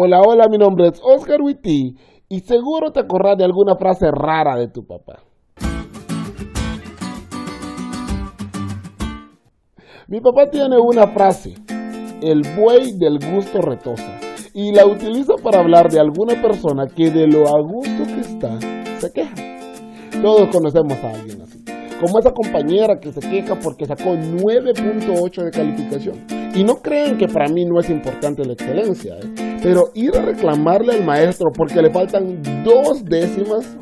Hola, hola, mi nombre es Oscar Witty y seguro te acordás de alguna frase rara de tu papá. Mi papá tiene una frase, el buey del gusto retosa, y la utiliza para hablar de alguna persona que de lo a gusto que está se queja. Todos conocemos a alguien así como esa compañera que se queja porque sacó 9.8 de calificación. Y no creen que para mí no es importante la excelencia, ¿eh? Pero ir a reclamarle al maestro porque le faltan dos décimas,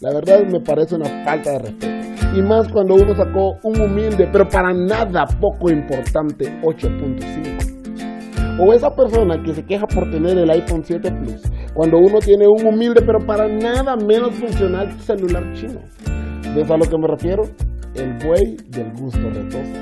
la verdad me parece una falta de respeto. Y más cuando uno sacó un humilde, pero para nada poco importante 8.5. O esa persona que se queja por tener el iPhone 7 Plus, cuando uno tiene un humilde, pero para nada menos funcional celular chino. ¿Ves a lo que me refiero? El buey del gusto retoso.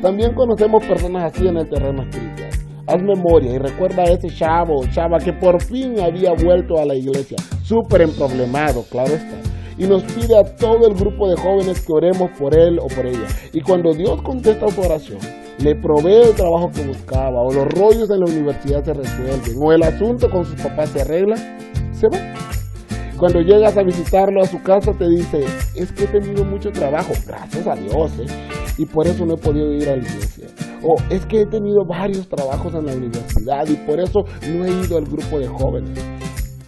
También conocemos personas así en el terreno espiritual. Haz memoria y recuerda a ese chavo chava que por fin había vuelto a la iglesia, súper emproblemado, claro está. Y nos pide a todo el grupo de jóvenes que oremos por él o por ella. Y cuando Dios contesta su oración, le provee el trabajo que buscaba, o los rollos en la universidad se resuelven, o el asunto con sus papás se arregla, se va. Cuando llegas a visitarlo a su casa te dice, es que he tenido mucho trabajo, gracias a Dios, ¿eh? y por eso no he podido ir a la iglesia. O es que he tenido varios trabajos en la universidad y por eso no he ido al grupo de jóvenes.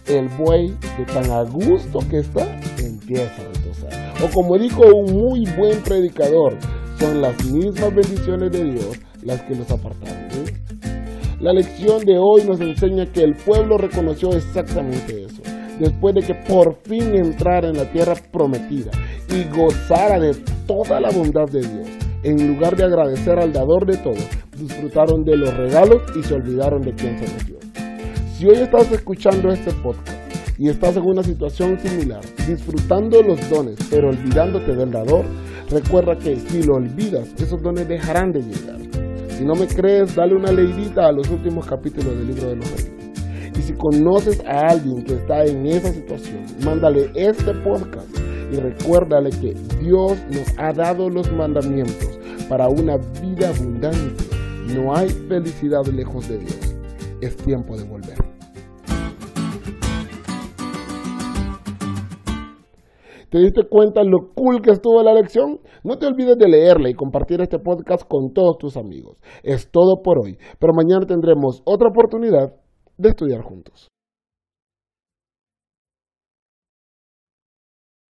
El buey de tan a gusto que está empieza a retosar. O como dijo un muy buen predicador, son las mismas bendiciones de Dios las que los apartaron. La lección de hoy nos enseña que el pueblo reconoció exactamente eso después de que por fin entrara en la tierra prometida y gozara de toda la bondad de Dios. En lugar de agradecer al dador de todo, disfrutaron de los regalos y se olvidaron de quién se metió. Si hoy estás escuchando este podcast y estás en una situación similar, disfrutando los dones, pero olvidándote del dador, recuerda que si lo olvidas, esos dones dejarán de llegar. Si no me crees, dale una leidita a los últimos capítulos del libro de los reyes. Y si conoces a alguien que está en esa situación, mándale este podcast y recuérdale que Dios nos ha dado los mandamientos para una vida abundante. No hay felicidad lejos de Dios. Es tiempo de volver. ¿Te diste cuenta lo cool que estuvo la lección? No te olvides de leerla y compartir este podcast con todos tus amigos. Es todo por hoy, pero mañana tendremos otra oportunidad de estudiar juntos.